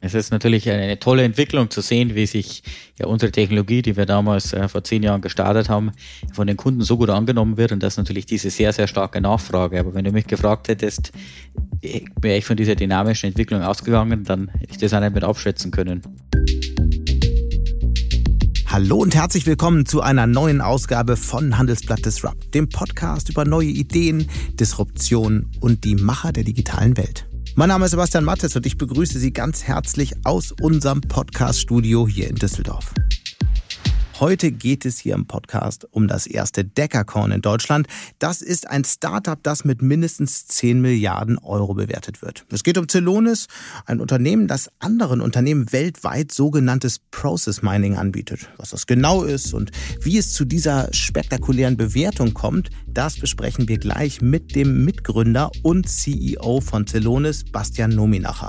Es ist natürlich eine tolle Entwicklung zu sehen, wie sich ja unsere Technologie, die wir damals äh, vor zehn Jahren gestartet haben, von den Kunden so gut angenommen wird und das ist natürlich diese sehr, sehr starke Nachfrage. Aber wenn du mich gefragt hättest, wäre ich von dieser dynamischen Entwicklung ausgegangen, dann hätte ich das auch nicht mit abschätzen können. Hallo und herzlich willkommen zu einer neuen Ausgabe von Handelsblatt Disrupt, dem Podcast über neue Ideen, Disruption und die Macher der digitalen Welt. Mein Name ist Sebastian Mattes und ich begrüße Sie ganz herzlich aus unserem Podcast-Studio hier in Düsseldorf. Heute geht es hier im Podcast um das erste Deckerkorn in Deutschland. Das ist ein Startup, das mit mindestens 10 Milliarden Euro bewertet wird. Es geht um Celonis, ein Unternehmen, das anderen Unternehmen weltweit sogenanntes Process Mining anbietet. Was das genau ist und wie es zu dieser spektakulären Bewertung kommt, das besprechen wir gleich mit dem Mitgründer und CEO von Celonis, Bastian Nominacher.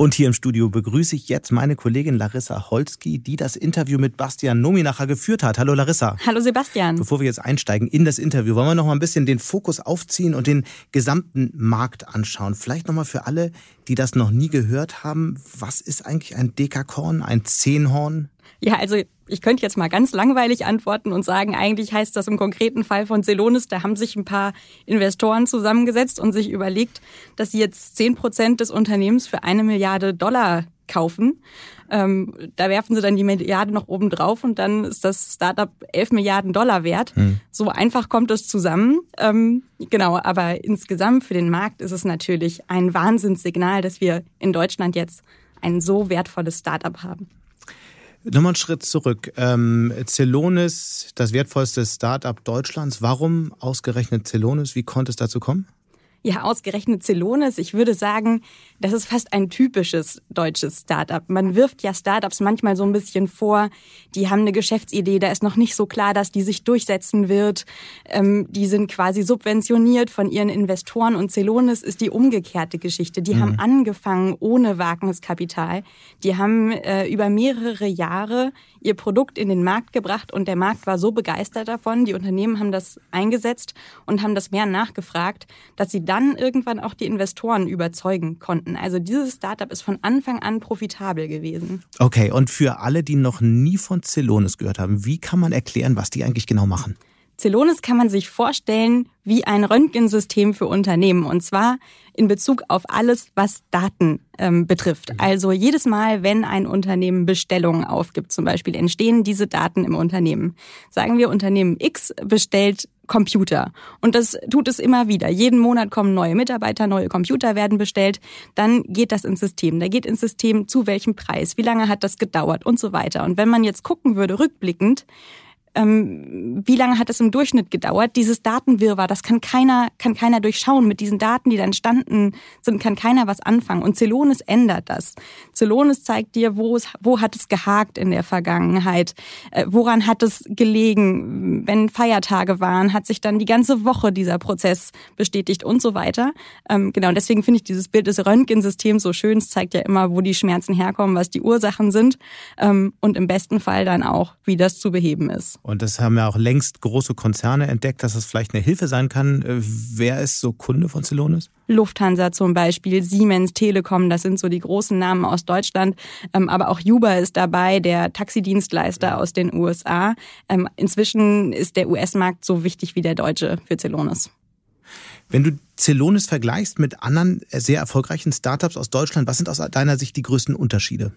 Und hier im Studio begrüße ich jetzt meine Kollegin Larissa Holski, die das Interview mit Bastian Nominacher geführt hat. Hallo Larissa. Hallo Sebastian. Bevor wir jetzt einsteigen in das Interview, wollen wir noch mal ein bisschen den Fokus aufziehen und den gesamten Markt anschauen. Vielleicht noch mal für alle, die das noch nie gehört haben, was ist eigentlich ein Dekakorn, ein Zehnhorn? Ja, also ich könnte jetzt mal ganz langweilig antworten und sagen, eigentlich heißt das im konkreten Fall von Celonis, da haben sich ein paar Investoren zusammengesetzt und sich überlegt, dass sie jetzt zehn Prozent des Unternehmens für eine Milliarde Dollar kaufen. Ähm, da werfen sie dann die Milliarde noch oben drauf und dann ist das Startup elf Milliarden Dollar wert. Hm. So einfach kommt es zusammen. Ähm, genau, aber insgesamt für den Markt ist es natürlich ein Wahnsinnssignal, dass wir in Deutschland jetzt ein so wertvolles Startup haben. Nochmal einen Schritt zurück. Ähm, Celonis, das wertvollste Startup Deutschlands. Warum ausgerechnet Celonis? Wie konnte es dazu kommen? Ja, ausgerechnet Celonis. Ich würde sagen, das ist fast ein typisches deutsches Startup. Man wirft ja Startups manchmal so ein bisschen vor, die haben eine Geschäftsidee, da ist noch nicht so klar, dass die sich durchsetzen wird. Ähm, die sind quasi subventioniert von ihren Investoren und Celonis ist die umgekehrte Geschichte. Die mhm. haben angefangen ohne Wagniskapital. Die haben äh, über mehrere Jahre ihr Produkt in den Markt gebracht und der Markt war so begeistert davon. Die Unternehmen haben das eingesetzt und haben das mehr nachgefragt, dass sie dann irgendwann auch die Investoren überzeugen konnten. Also dieses Startup ist von Anfang an profitabel gewesen. Okay, und für alle, die noch nie von Celonis gehört haben, wie kann man erklären, was die eigentlich genau machen? Celonis kann man sich vorstellen wie ein Röntgensystem für Unternehmen und zwar in Bezug auf alles, was Daten ähm, betrifft. Mhm. Also jedes Mal, wenn ein Unternehmen Bestellungen aufgibt, zum Beispiel, entstehen diese Daten im Unternehmen. Sagen wir, Unternehmen X bestellt Computer. Und das tut es immer wieder. Jeden Monat kommen neue Mitarbeiter, neue Computer werden bestellt. Dann geht das ins System. Da geht ins System zu welchem Preis, wie lange hat das gedauert und so weiter. Und wenn man jetzt gucken würde, rückblickend, ähm, wie lange hat es im Durchschnitt gedauert? Dieses Datenwirrwarr, das kann keiner, kann keiner durchschauen. Mit diesen Daten, die da entstanden sind, kann keiner was anfangen. Und Celonis ändert das. Celonis zeigt dir, wo, es, wo hat es gehakt in der Vergangenheit? Äh, woran hat es gelegen? Wenn Feiertage waren, hat sich dann die ganze Woche dieser Prozess bestätigt und so weiter. Ähm, genau, und deswegen finde ich dieses Bild des Röntgensystems so schön. Es zeigt ja immer, wo die Schmerzen herkommen, was die Ursachen sind. Ähm, und im besten Fall dann auch, wie das zu beheben ist. Und das haben ja auch längst große Konzerne entdeckt, dass das vielleicht eine Hilfe sein kann. Äh, wer ist so Kunde von Celonis? Lufthansa zum Beispiel, Siemens, Telekom, das sind so die großen Namen aus Deutschland. Ähm, aber auch Uber ist dabei, der Taxidienstleister aus den USA. Ähm, inzwischen ist der US-Markt so wichtig wie der deutsche für Celonis. Wenn du Celonis vergleichst mit anderen sehr erfolgreichen Startups aus Deutschland, was sind aus deiner Sicht die größten Unterschiede?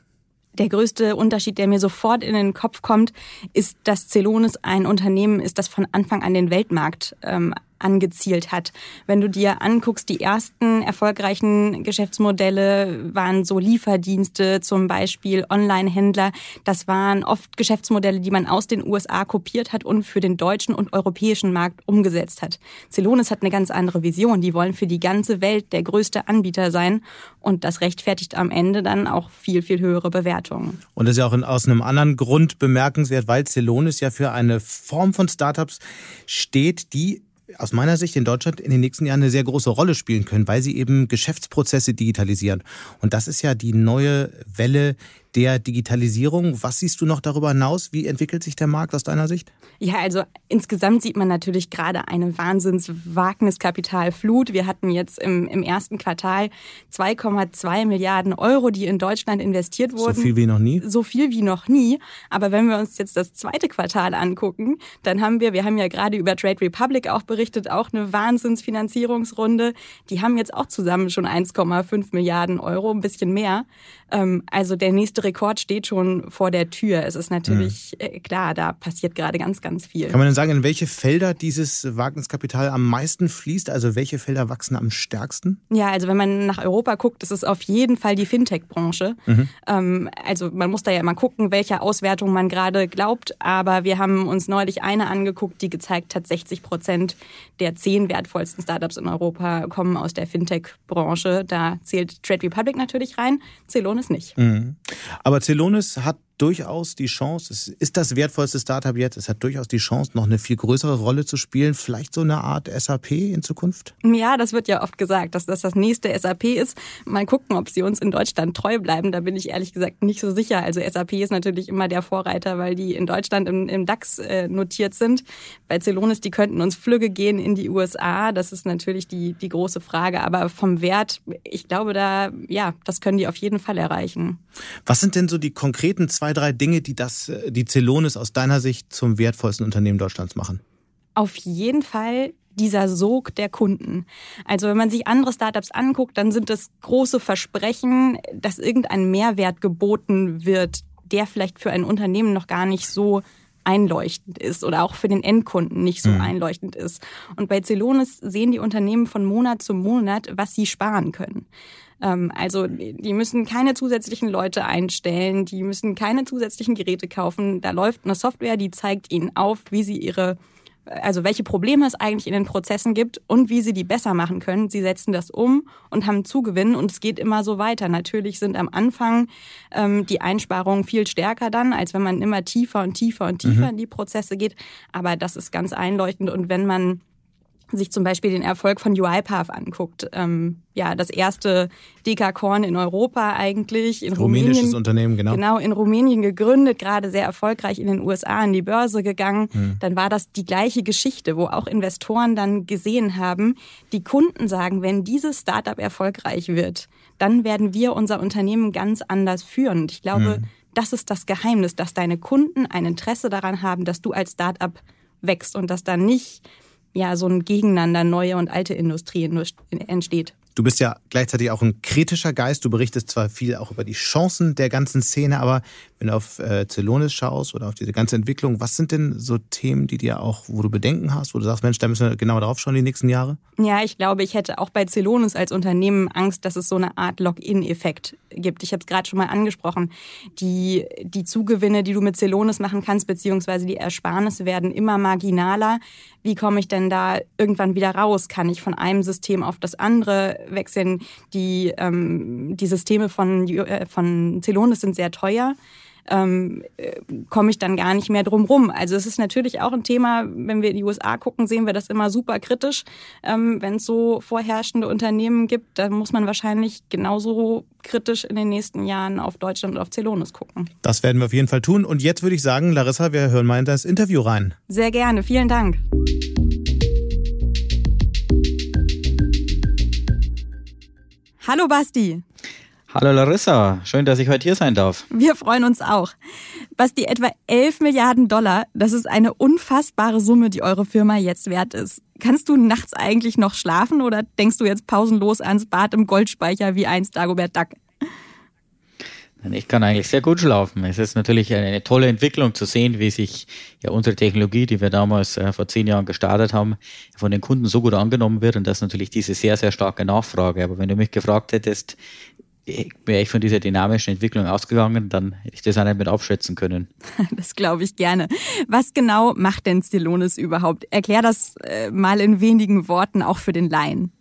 Der größte Unterschied, der mir sofort in den Kopf kommt, ist, dass Celonis ein Unternehmen ist, das von Anfang an den Weltmarkt ähm, angezielt hat. Wenn du dir anguckst, die ersten erfolgreichen Geschäftsmodelle waren so Lieferdienste, zum Beispiel Online-Händler. Das waren oft Geschäftsmodelle, die man aus den USA kopiert hat und für den deutschen und europäischen Markt umgesetzt hat. Celonis hat eine ganz andere Vision. Die wollen für die ganze Welt der größte Anbieter sein und das rechtfertigt am Ende dann auch viel, viel höhere Bewertungen. Und das ist ja auch aus einem anderen Grund bemerkenswert, weil Celonis ja für eine Form von Startups steht, die aus meiner Sicht in Deutschland in den nächsten Jahren eine sehr große Rolle spielen können, weil sie eben Geschäftsprozesse digitalisieren. Und das ist ja die neue Welle, der Digitalisierung. Was siehst du noch darüber hinaus? Wie entwickelt sich der Markt aus deiner Sicht? Ja, also insgesamt sieht man natürlich gerade eine Wahnsinns-Wagniskapitalflut. Wir hatten jetzt im, im ersten Quartal 2,2 Milliarden Euro, die in Deutschland investiert wurden. So viel wie noch nie? So viel wie noch nie. Aber wenn wir uns jetzt das zweite Quartal angucken, dann haben wir, wir haben ja gerade über Trade Republic auch berichtet, auch eine Wahnsinnsfinanzierungsrunde. Die haben jetzt auch zusammen schon 1,5 Milliarden Euro, ein bisschen mehr. Ähm, also der nächste Rekord steht schon vor der Tür. Es ist natürlich mhm. klar, da passiert gerade ganz, ganz viel. Kann man denn sagen, in welche Felder dieses Wagniskapital am meisten fließt? Also welche Felder wachsen am stärksten? Ja, also wenn man nach Europa guckt, ist es auf jeden Fall die Fintech-Branche. Mhm. Ähm, also man muss da ja immer gucken, welcher Auswertung man gerade glaubt. Aber wir haben uns neulich eine angeguckt, die gezeigt hat, 60 Prozent der zehn wertvollsten Startups in Europa kommen aus der Fintech-Branche. Da zählt Trade Republic natürlich rein, Celonis nicht. Mhm. Aber Celonis hat durchaus die Chance, es ist das wertvollste Startup jetzt, es hat durchaus die Chance, noch eine viel größere Rolle zu spielen, vielleicht so eine Art SAP in Zukunft? Ja, das wird ja oft gesagt, dass das das nächste SAP ist. Mal gucken, ob sie uns in Deutschland treu bleiben, da bin ich ehrlich gesagt nicht so sicher. Also SAP ist natürlich immer der Vorreiter, weil die in Deutschland im, im DAX äh, notiert sind. Bei Celonis, die könnten uns Flügge gehen in die USA, das ist natürlich die, die große Frage. Aber vom Wert, ich glaube da, ja, das können die auf jeden Fall erreichen. Was sind denn so die konkreten zwei, drei Dinge, die das, die Celonis aus deiner Sicht zum wertvollsten Unternehmen Deutschlands machen? Auf jeden Fall dieser Sog der Kunden. Also wenn man sich andere Startups anguckt, dann sind es große Versprechen, dass irgendein Mehrwert geboten wird, der vielleicht für ein Unternehmen noch gar nicht so einleuchtend ist oder auch für den Endkunden nicht so mhm. einleuchtend ist. Und bei Celonis sehen die Unternehmen von Monat zu Monat, was sie sparen können. Ähm, also die müssen keine zusätzlichen Leute einstellen, die müssen keine zusätzlichen Geräte kaufen. Da läuft eine Software, die zeigt ihnen auf, wie sie ihre also welche Probleme es eigentlich in den Prozessen gibt und wie sie die besser machen können. Sie setzen das um und haben Zugewinn und es geht immer so weiter. Natürlich sind am Anfang ähm, die Einsparungen viel stärker dann, als wenn man immer tiefer und tiefer und tiefer mhm. in die Prozesse geht. Aber das ist ganz einleuchtend und wenn man sich zum Beispiel den Erfolg von UiPath anguckt, ähm, ja, das erste Dekakorn in Europa eigentlich. In Rumänisches Rumänien, Unternehmen, genau. Genau, in Rumänien gegründet, gerade sehr erfolgreich in den USA an die Börse gegangen. Hm. Dann war das die gleiche Geschichte, wo auch Investoren dann gesehen haben, die Kunden sagen, wenn dieses Startup erfolgreich wird, dann werden wir unser Unternehmen ganz anders führen. Und ich glaube, hm. das ist das Geheimnis, dass deine Kunden ein Interesse daran haben, dass du als Startup wächst und dass dann nicht ja so ein Gegeneinander neue und alte Industrie entsteht. Du bist ja gleichzeitig auch ein kritischer Geist. Du berichtest zwar viel auch über die Chancen der ganzen Szene, aber wenn du auf äh, Celonis schaust oder auf diese ganze Entwicklung, was sind denn so Themen, die dir auch, wo du Bedenken hast, wo du sagst, Mensch, da müssen wir genauer drauf schauen die nächsten Jahre? Ja, ich glaube, ich hätte auch bei Celonis als Unternehmen Angst, dass es so eine Art Login-Effekt gibt. Ich habe es gerade schon mal angesprochen. Die, die Zugewinne, die du mit Celonis machen kannst, beziehungsweise die Ersparnisse werden immer marginaler. Wie komme ich denn da irgendwann wieder raus? Kann ich von einem System auf das andere wechseln? Die, ähm, die Systeme von, äh, von Celonis sind sehr teuer ähm, äh, komme ich dann gar nicht mehr drum rum. Also es ist natürlich auch ein Thema, wenn wir in die USA gucken, sehen wir das immer super kritisch. Ähm, wenn es so vorherrschende Unternehmen gibt, dann muss man wahrscheinlich genauso kritisch in den nächsten Jahren auf Deutschland und auf Celonis gucken. Das werden wir auf jeden Fall tun. Und jetzt würde ich sagen, Larissa, wir hören mal in das Interview rein. Sehr gerne. Vielen Dank. Hallo Basti. Hallo Larissa, schön, dass ich heute hier sein darf. Wir freuen uns auch. Was die etwa 11 Milliarden Dollar, das ist eine unfassbare Summe, die eure Firma jetzt wert ist. Kannst du nachts eigentlich noch schlafen oder denkst du jetzt pausenlos ans Bad im Goldspeicher wie einst Dagobert Duck? Ich kann eigentlich sehr gut schlafen. Es ist natürlich eine, tolle Entwicklung zu sehen, wie sich ja unsere Technologie, die wir damals äh, vor zehn Jahren gestartet haben, von den Kunden so gut angenommen wird und das natürlich diese sehr, sehr starke Nachfrage. Aber wenn du mich gefragt hättest, wäre ich von dieser dynamischen Entwicklung ausgegangen, dann hätte ich das auch nicht mit abschätzen können. Das glaube ich gerne. Was genau macht denn Stylonis überhaupt? Erklär das äh, mal in wenigen Worten auch für den Laien.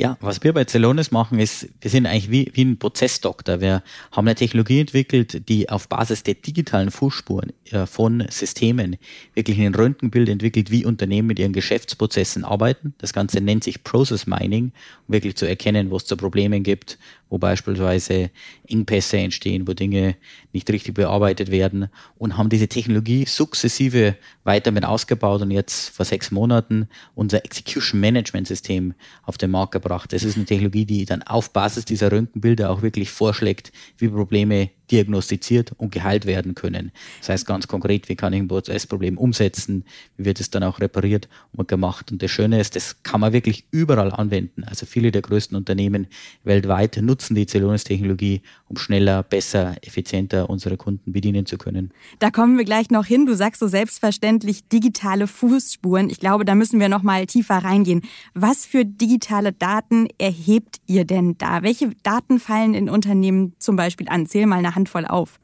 Ja, was wir bei Celonis machen, ist, wir sind eigentlich wie, wie ein Prozessdoktor. Wir haben eine Technologie entwickelt, die auf Basis der digitalen Fußspuren äh, von Systemen wirklich ein Röntgenbild entwickelt, wie Unternehmen mit ihren Geschäftsprozessen arbeiten. Das Ganze nennt sich Process Mining, um wirklich zu erkennen, wo es zu Problemen gibt, wo beispielsweise Engpässe entstehen, wo Dinge nicht richtig bearbeitet werden und haben diese Technologie sukzessive weiter mit ausgebaut und jetzt vor sechs Monaten unser Execution Management System auf den Markt gebracht. Das ist eine Technologie, die dann auf Basis dieser Röntgenbilder auch wirklich vorschlägt, wie Probleme diagnostiziert und geheilt werden können. Das heißt ganz konkret, wie kann ich ein Prozessproblem umsetzen, wie wird es dann auch repariert und gemacht. Und das Schöne ist, das kann man wirklich überall anwenden. Also viele der größten Unternehmen weltweit nutzen die Celonis-Technologie, um schneller, besser, effizienter unsere Kunden bedienen zu können. Da kommen wir gleich noch hin. Du sagst so selbstverständlich digitale Fußspuren. Ich glaube, da müssen wir noch mal tiefer reingehen. Was für digitale Daten erhebt ihr denn da? Welche Daten fallen in Unternehmen zum Beispiel an? Zähl mal eine Handvoll auf.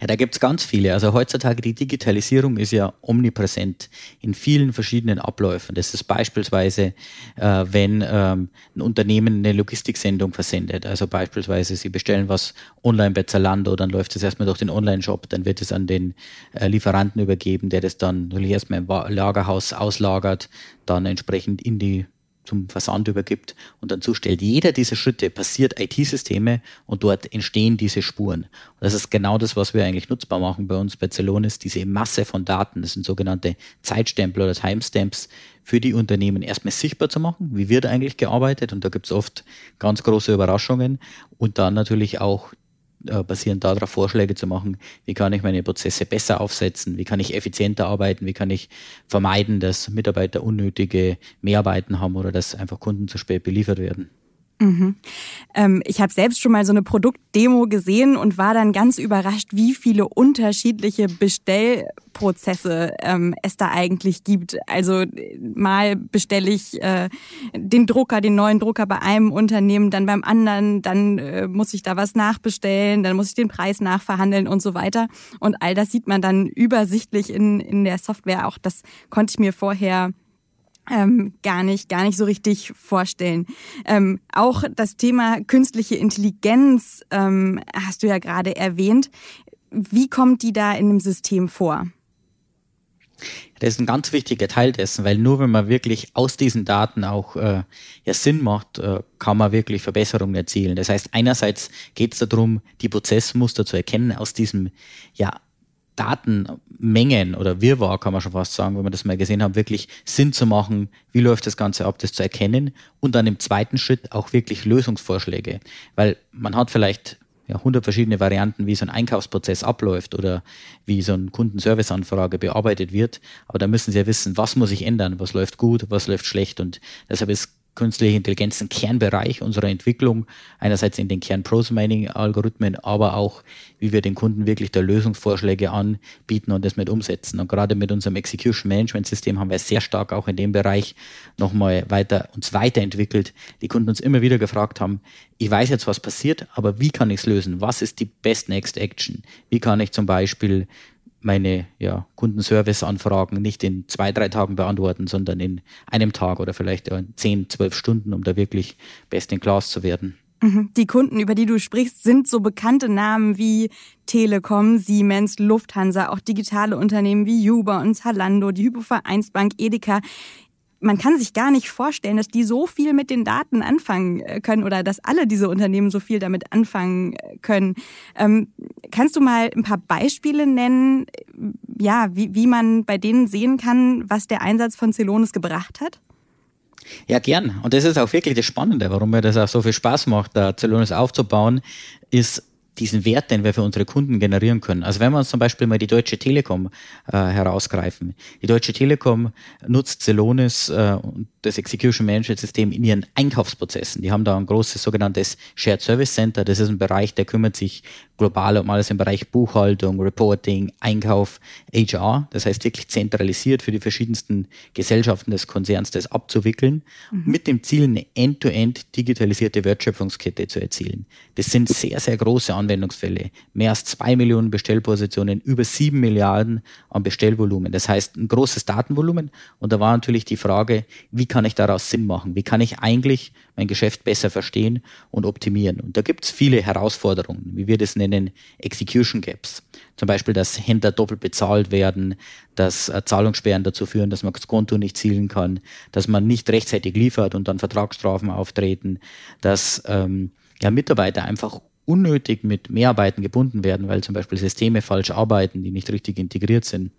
Ja, da gibt's ganz viele. Also heutzutage die Digitalisierung ist ja omnipräsent in vielen verschiedenen Abläufen. Das ist beispielsweise, äh, wenn ähm, ein Unternehmen eine Logistiksendung versendet. Also beispielsweise, Sie bestellen was online bei Zalando, dann läuft es erstmal durch den Online-Shop, dann wird es an den äh, Lieferanten übergeben, der das dann natürlich erstmal im Lagerhaus auslagert, dann entsprechend in die zum Versand übergibt und dann zustellt. Jeder dieser Schritte passiert IT-Systeme und dort entstehen diese Spuren. Und das ist genau das, was wir eigentlich nutzbar machen bei uns bei Celonis, diese Masse von Daten, das sind sogenannte Zeitstempel oder Timestamps, für die Unternehmen erstmal sichtbar zu machen, wie wird eigentlich gearbeitet und da gibt es oft ganz große Überraschungen und dann natürlich auch äh, basierend darauf Vorschläge zu machen, wie kann ich meine Prozesse besser aufsetzen, wie kann ich effizienter arbeiten, wie kann ich vermeiden, dass Mitarbeiter unnötige Mehrarbeiten haben oder dass einfach Kunden zu spät beliefert werden. Mhm. Ähm, ich habe selbst schon mal so eine Produktdemo gesehen und war dann ganz überrascht, wie viele unterschiedliche Bestellprozesse ähm, es da eigentlich gibt. Also mal bestelle ich äh, den Drucker, den neuen Drucker bei einem Unternehmen, dann beim anderen, dann äh, muss ich da was nachbestellen, dann muss ich den Preis nachverhandeln und so weiter. Und all das sieht man dann übersichtlich in, in der Software. Auch das konnte ich mir vorher ähm, gar nicht, gar nicht so richtig vorstellen. Ähm, auch das Thema künstliche Intelligenz ähm, hast du ja gerade erwähnt. Wie kommt die da in dem System vor? Das ist ein ganz wichtiger Teil dessen, weil nur wenn man wirklich aus diesen Daten auch äh, ja, Sinn macht, äh, kann man wirklich Verbesserungen erzielen. Das heißt, einerseits geht es darum, die Prozessmuster zu erkennen aus diesem ja Datenmengen oder Wirrwarr, kann man schon fast sagen, wenn wir das mal gesehen haben, wirklich Sinn zu machen, wie läuft das Ganze ab, das zu erkennen und dann im zweiten Schritt auch wirklich Lösungsvorschläge. Weil man hat vielleicht ja, 100 verschiedene Varianten, wie so ein Einkaufsprozess abläuft oder wie so eine Kundenserviceanfrage bearbeitet wird. Aber da müssen Sie ja wissen, was muss ich ändern, was läuft gut, was läuft schlecht. Und deshalb ist künstliche Intelligenz ein Kernbereich unserer Entwicklung, einerseits in den Kern-Prose-Mining-Algorithmen, aber auch, wie wir den Kunden wirklich da Lösungsvorschläge anbieten und das mit umsetzen. Und gerade mit unserem Execution Management System haben wir sehr stark auch in dem Bereich nochmal weiter, uns weiterentwickelt. Die Kunden uns immer wieder gefragt haben, ich weiß jetzt, was passiert, aber wie kann ich es lösen? Was ist die best next action? Wie kann ich zum Beispiel meine ja, Kundenservice-Anfragen nicht in zwei, drei Tagen beantworten, sondern in einem Tag oder vielleicht in zehn, zwölf Stunden, um da wirklich best in class zu werden. Mhm. Die Kunden, über die du sprichst, sind so bekannte Namen wie Telekom, Siemens, Lufthansa, auch digitale Unternehmen wie Uber und Zalando, die Hypovereinsbank, Edeka man kann sich gar nicht vorstellen, dass die so viel mit den Daten anfangen äh, können oder dass alle diese Unternehmen so viel damit anfangen äh, können. Ähm, kannst du mal ein paar Beispiele nennen, ja, wie, wie man bei denen sehen kann, was der Einsatz von Celonis gebracht hat? Ja, gern. Und das ist auch wirklich das Spannende, warum mir das auch so viel Spaß macht, da Celonis aufzubauen, ist, diesen Wert, den wir für unsere Kunden generieren können. Also wenn wir uns zum Beispiel mal die Deutsche Telekom äh, herausgreifen. Die Deutsche Telekom nutzt Celonis äh, und das Execution Management System in ihren Einkaufsprozessen. Die haben da ein großes sogenanntes Shared Service Center. Das ist ein Bereich, der kümmert sich global um alles im Bereich Buchhaltung, Reporting, Einkauf, HR. Das heißt wirklich zentralisiert für die verschiedensten Gesellschaften des Konzerns das abzuwickeln, mhm. mit dem Ziel, eine end-to-end digitalisierte Wertschöpfungskette zu erzielen. Das sind sehr, sehr große Anwendungsfälle. Mehr als zwei Millionen Bestellpositionen, über sieben Milliarden an Bestellvolumen. Das heißt ein großes Datenvolumen. Und da war natürlich die Frage, wie kann ich daraus Sinn machen? Wie kann ich eigentlich mein Geschäft besser verstehen und optimieren? Und da gibt es viele Herausforderungen, wie wir das nennen, Execution Gaps. Zum Beispiel, dass Händler doppelt bezahlt werden, dass äh, Zahlungssperren dazu führen, dass man das Konto nicht zielen kann, dass man nicht rechtzeitig liefert und dann Vertragsstrafen auftreten, dass ähm, ja, Mitarbeiter einfach unnötig mit Mehrarbeiten gebunden werden, weil zum Beispiel Systeme falsch arbeiten, die nicht richtig integriert sind.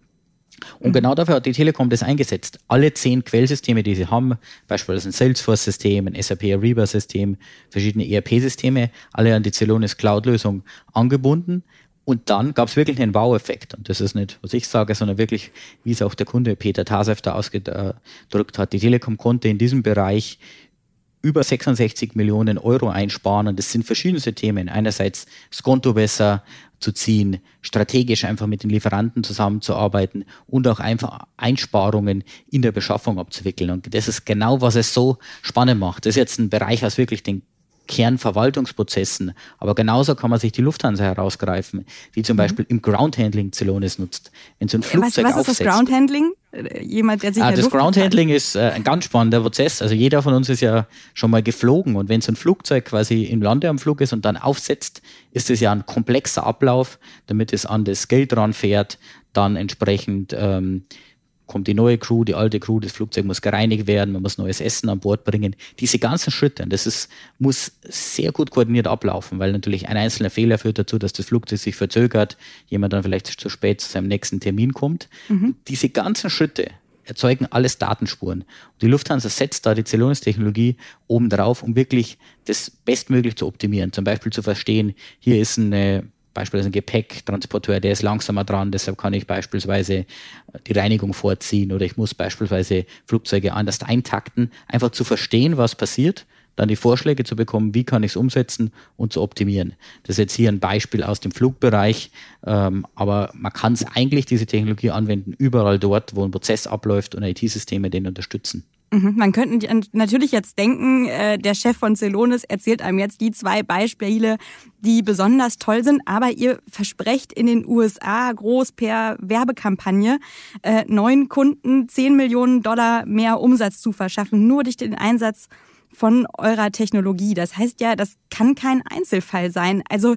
Und genau dafür hat die Telekom das eingesetzt. Alle zehn Quellsysteme, die sie haben, beispielsweise ein Salesforce-System, ein SAP Ariba-System, verschiedene ERP-Systeme, alle an die Celonis Cloud-Lösung angebunden. Und dann gab es wirklich einen Wow-Effekt. Und das ist nicht, was ich sage, sondern wirklich, wie es auch der Kunde Peter Tasev da ausgedrückt hat. Die Telekom konnte in diesem Bereich über 66 Millionen Euro einsparen. Und das sind verschiedenste Themen. Einerseits das Konto besser zu ziehen, strategisch einfach mit den Lieferanten zusammenzuarbeiten und auch einfach Einsparungen in der Beschaffung abzuwickeln. Und das ist genau, was es so spannend macht. Das ist jetzt ein Bereich aus wirklich den Kernverwaltungsprozessen. Aber genauso kann man sich die Lufthansa herausgreifen, die zum mhm. Beispiel im Groundhandling Celonis nutzt. Wenn so ein Flugzeug was, was ist das Groundhandling? Jemand, der sich ah, Das Groundhandling ist äh, ein ganz spannender Prozess. Also jeder von uns ist ja schon mal geflogen und wenn so ein Flugzeug quasi im Lande am Flug ist und dann aufsetzt, ist es ja ein komplexer Ablauf, damit es an das Geld ranfährt, dann entsprechend ähm, kommt die neue Crew, die alte Crew, das Flugzeug muss gereinigt werden, man muss neues Essen an Bord bringen. Diese ganzen Schritte, das ist, muss sehr gut koordiniert ablaufen, weil natürlich ein einzelner Fehler führt dazu, dass das Flugzeug sich verzögert, jemand dann vielleicht zu spät zu seinem nächsten Termin kommt. Mhm. Diese ganzen Schritte erzeugen alles Datenspuren. Und die Lufthansa setzt da die Celonis-Technologie obendrauf, um wirklich das bestmöglich zu optimieren. Zum Beispiel zu verstehen, hier ist eine beispielsweise ein Gepäcktransporteur, der ist langsamer dran, deshalb kann ich beispielsweise die Reinigung vorziehen oder ich muss beispielsweise Flugzeuge anders eintakten, einfach zu verstehen, was passiert, dann die Vorschläge zu bekommen, wie kann ich es umsetzen und zu optimieren. Das ist jetzt hier ein Beispiel aus dem Flugbereich, ähm, aber man kann es eigentlich, diese Technologie anwenden, überall dort, wo ein Prozess abläuft und IT-Systeme den unterstützen. Mhm. Man könnte natürlich jetzt denken, äh, der Chef von Celonis erzählt einem jetzt die zwei Beispiele, die besonders toll sind, aber ihr versprecht in den USA groß per Werbekampagne äh, neuen Kunden 10 Millionen Dollar mehr Umsatz zu verschaffen, nur durch den Einsatz von eurer Technologie. Das heißt ja, das kann kein Einzelfall sein. Also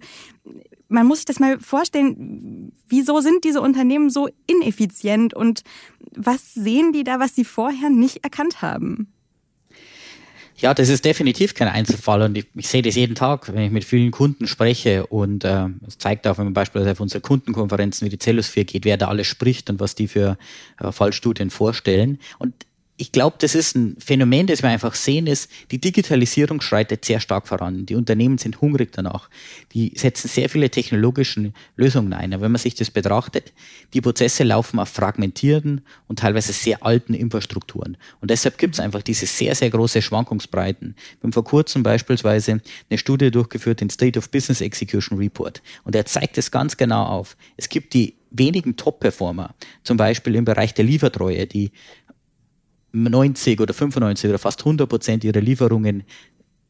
man muss sich das mal vorstellen, wieso sind diese Unternehmen so ineffizient und was sehen die da, was sie vorher nicht erkannt haben? Ja, das ist definitiv kein Einzelfall und ich, ich sehe das jeden Tag, wenn ich mit vielen Kunden spreche und äh, es äh, zeigt auch, wenn man beispielsweise auf unsere Kundenkonferenzen wie die Cellusphere geht, wer da alles spricht und was die für äh, Fallstudien vorstellen. Und ich glaube, das ist ein Phänomen, das wir einfach sehen, ist, die Digitalisierung schreitet sehr stark voran. Die Unternehmen sind hungrig danach. Die setzen sehr viele technologische Lösungen ein. Aber wenn man sich das betrachtet, die Prozesse laufen auf fragmentierten und teilweise sehr alten Infrastrukturen. Und deshalb gibt es einfach diese sehr, sehr große Schwankungsbreiten. Wir haben vor kurzem beispielsweise eine Studie durchgeführt, den State of Business Execution Report. Und er zeigt es ganz genau auf. Es gibt die wenigen Top-Performer, zum Beispiel im Bereich der Liefertreue, die 90 oder 95 oder fast 100 Prozent ihrer Lieferungen,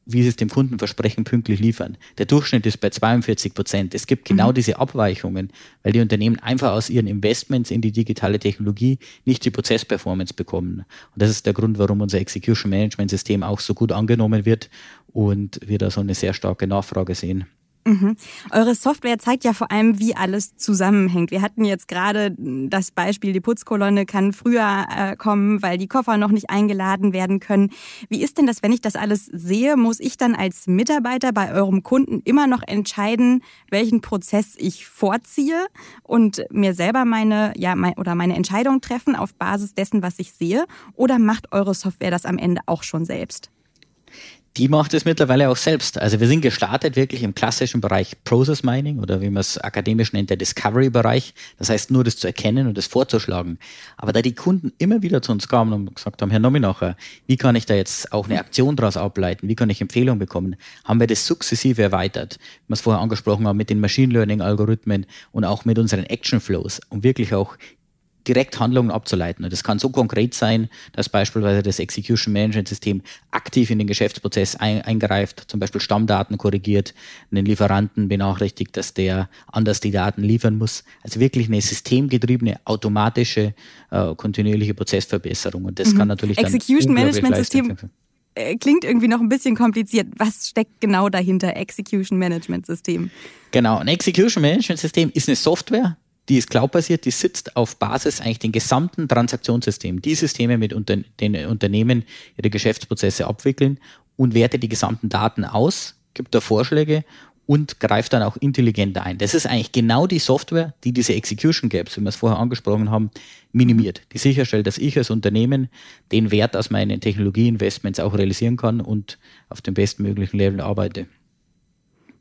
wie sie es dem Kunden versprechen, pünktlich liefern. Der Durchschnitt ist bei 42 Prozent. Es gibt genau mhm. diese Abweichungen, weil die Unternehmen einfach aus ihren Investments in die digitale Technologie nicht die Prozessperformance bekommen. Und das ist der Grund, warum unser Execution Management System auch so gut angenommen wird und wir da so eine sehr starke Nachfrage sehen. Mhm. Eure Software zeigt ja vor allem, wie alles zusammenhängt. Wir hatten jetzt gerade das Beispiel, die Putzkolonne kann früher äh, kommen, weil die Koffer noch nicht eingeladen werden können. Wie ist denn das, wenn ich das alles sehe? Muss ich dann als Mitarbeiter bei eurem Kunden immer noch entscheiden, welchen Prozess ich vorziehe und mir selber meine, ja, mein, oder meine Entscheidung treffen auf Basis dessen, was ich sehe? Oder macht eure Software das am Ende auch schon selbst? Die macht es mittlerweile auch selbst. Also wir sind gestartet wirklich im klassischen Bereich Process Mining oder wie man es akademisch nennt, der Discovery-Bereich. Das heißt nur das zu erkennen und das vorzuschlagen. Aber da die Kunden immer wieder zu uns kamen und gesagt haben, Herr Nominacher, wie kann ich da jetzt auch eine Aktion daraus ableiten? Wie kann ich Empfehlungen bekommen? Haben wir das sukzessive erweitert, wie wir es vorher angesprochen haben, mit den Machine Learning-Algorithmen und auch mit unseren Action Flows, um wirklich auch direkt Handlungen abzuleiten. Und das kann so konkret sein, dass beispielsweise das Execution Management System aktiv in den Geschäftsprozess ein, eingreift, zum Beispiel Stammdaten korrigiert, einen Lieferanten benachrichtigt, dass der anders die Daten liefern muss. Also wirklich eine systemgetriebene, automatische, äh, kontinuierliche Prozessverbesserung. Und das mhm. kann natürlich Execution Management System äh, klingt irgendwie noch ein bisschen kompliziert. Was steckt genau dahinter? Execution Management System. Genau, ein Execution Management System ist eine Software, die ist cloud-basiert, die sitzt auf Basis eigentlich den gesamten Transaktionssystem. Die Systeme mit unter, den Unternehmen ihre Geschäftsprozesse abwickeln und wertet die gesamten Daten aus, gibt da Vorschläge und greift dann auch intelligent ein. Das ist eigentlich genau die Software, die diese Execution Gaps, wie wir es vorher angesprochen haben, minimiert. Die sicherstellt, dass ich als Unternehmen den Wert aus meinen Technologieinvestments auch realisieren kann und auf dem bestmöglichen Level arbeite.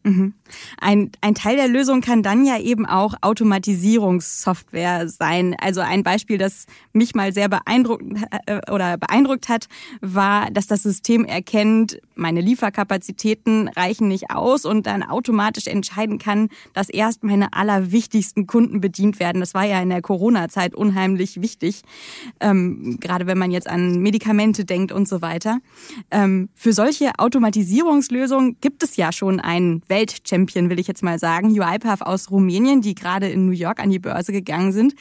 Mhm. Ein, ein Teil der Lösung kann dann ja eben auch Automatisierungssoftware sein. Also ein Beispiel, das mich mal sehr beeindruckt äh, oder beeindruckt hat, war, dass das System erkennt, meine Lieferkapazitäten reichen nicht aus und dann automatisch entscheiden kann, dass erst meine allerwichtigsten Kunden bedient werden. Das war ja in der Corona-Zeit unheimlich wichtig, ähm, gerade wenn man jetzt an Medikamente denkt und so weiter. Ähm, für solche Automatisierungslösungen gibt es ja schon einen Weltchampion, will ich jetzt mal sagen, UiPath aus Rumänien, die gerade in New York an die Börse gegangen sind.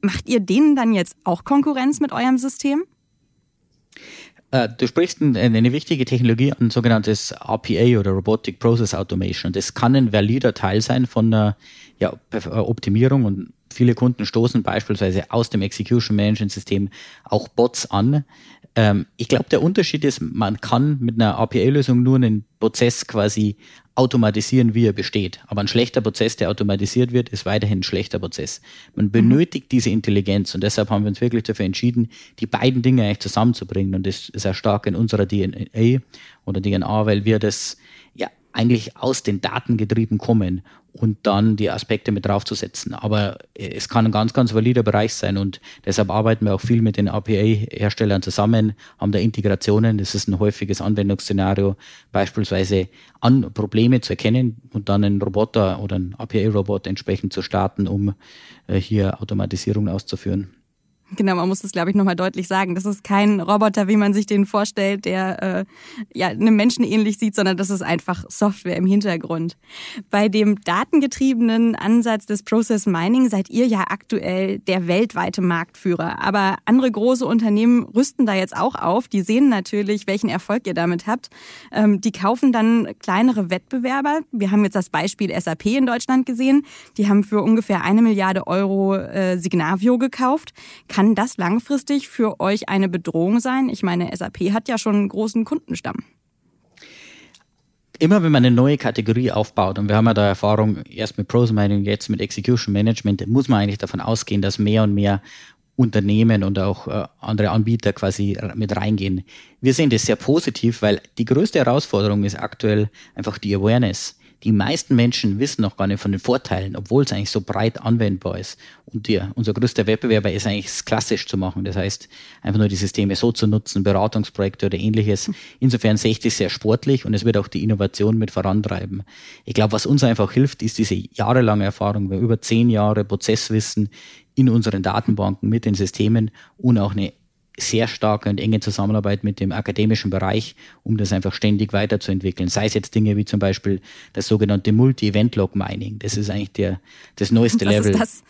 Macht ihr denen dann jetzt auch Konkurrenz mit eurem System? Äh, du sprichst eine wichtige Technologie an, sogenanntes RPA oder Robotic Process Automation. Das kann ein valider Teil sein von einer ja, Optimierung und viele Kunden stoßen beispielsweise aus dem Execution Management System auch Bots an, ähm, ich glaube, der Unterschied ist, man kann mit einer API-Lösung nur einen Prozess quasi automatisieren, wie er besteht. Aber ein schlechter Prozess, der automatisiert wird, ist weiterhin ein schlechter Prozess. Man benötigt diese Intelligenz und deshalb haben wir uns wirklich dafür entschieden, die beiden Dinge eigentlich zusammenzubringen. Und das ist auch stark in unserer DNA oder DNA, weil wir das ja eigentlich aus den Daten getrieben kommen und dann die Aspekte mit draufzusetzen. Aber es kann ein ganz, ganz valider Bereich sein und deshalb arbeiten wir auch viel mit den API-Herstellern zusammen, haben da Integrationen. Das ist ein häufiges Anwendungsszenario, beispielsweise an Probleme zu erkennen und dann einen Roboter oder einen API-Robot entsprechend zu starten, um äh, hier Automatisierung auszuführen. Genau, man muss das, glaube ich, nochmal deutlich sagen. Das ist kein Roboter, wie man sich den vorstellt, der äh, ja einem Menschen ähnlich sieht, sondern das ist einfach Software im Hintergrund. Bei dem datengetriebenen Ansatz des Process Mining seid ihr ja aktuell der weltweite Marktführer. Aber andere große Unternehmen rüsten da jetzt auch auf. Die sehen natürlich, welchen Erfolg ihr damit habt. Ähm, die kaufen dann kleinere Wettbewerber. Wir haben jetzt das Beispiel SAP in Deutschland gesehen. Die haben für ungefähr eine Milliarde Euro äh, Signavio gekauft. Kann das langfristig für euch eine Bedrohung sein? Ich meine, SAP hat ja schon einen großen Kundenstamm. Immer wenn man eine neue Kategorie aufbaut, und wir haben ja da Erfahrung erst mit Mining, jetzt mit Execution Management, muss man eigentlich davon ausgehen, dass mehr und mehr Unternehmen und auch äh, andere Anbieter quasi mit reingehen. Wir sehen das sehr positiv, weil die größte Herausforderung ist aktuell einfach die Awareness die meisten Menschen wissen noch gar nicht von den Vorteilen, obwohl es eigentlich so breit anwendbar ist. Und die, unser größter Wettbewerber ist eigentlich es klassisch zu machen. Das heißt, einfach nur die Systeme so zu nutzen, Beratungsprojekte oder ähnliches. Insofern sehe ich das sehr sportlich und es wird auch die Innovation mit vorantreiben. Ich glaube, was uns einfach hilft, ist diese jahrelange Erfahrung. Wir über zehn Jahre Prozesswissen in unseren Datenbanken mit den Systemen und auch eine sehr starke und enge Zusammenarbeit mit dem akademischen Bereich, um das einfach ständig weiterzuentwickeln. Sei es jetzt Dinge wie zum Beispiel das sogenannte Multi-Event-Log-Mining. Das ist eigentlich der, das neueste Was Level. Ist das?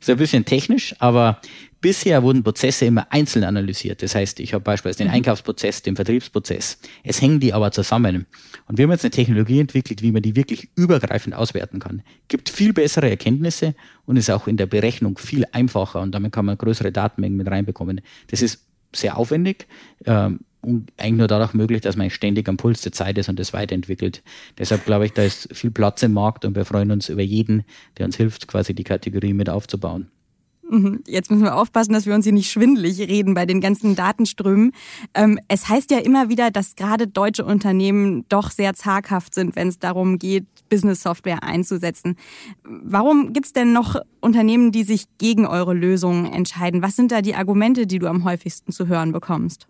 Ist ein bisschen technisch, aber bisher wurden Prozesse immer einzeln analysiert. Das heißt, ich habe beispielsweise den mhm. Einkaufsprozess, den Vertriebsprozess. Es hängen die aber zusammen. Und wir haben jetzt eine Technologie entwickelt, wie man die wirklich übergreifend auswerten kann. Gibt viel bessere Erkenntnisse und ist auch in der Berechnung viel einfacher und damit kann man größere Datenmengen mit reinbekommen. Das ist sehr aufwendig. Ähm, und eigentlich nur dadurch möglich, dass man ständig am Puls der Zeit ist und das weiterentwickelt. Deshalb glaube ich, da ist viel Platz im Markt und wir freuen uns über jeden, der uns hilft, quasi die Kategorie mit aufzubauen. Mhm. Jetzt müssen wir aufpassen, dass wir uns hier nicht schwindelig reden bei den ganzen Datenströmen. Ähm, es heißt ja immer wieder, dass gerade deutsche Unternehmen doch sehr zaghaft sind, wenn es darum geht, Business-Software einzusetzen. Warum gibt es denn noch Unternehmen, die sich gegen eure Lösungen entscheiden? Was sind da die Argumente, die du am häufigsten zu hören bekommst?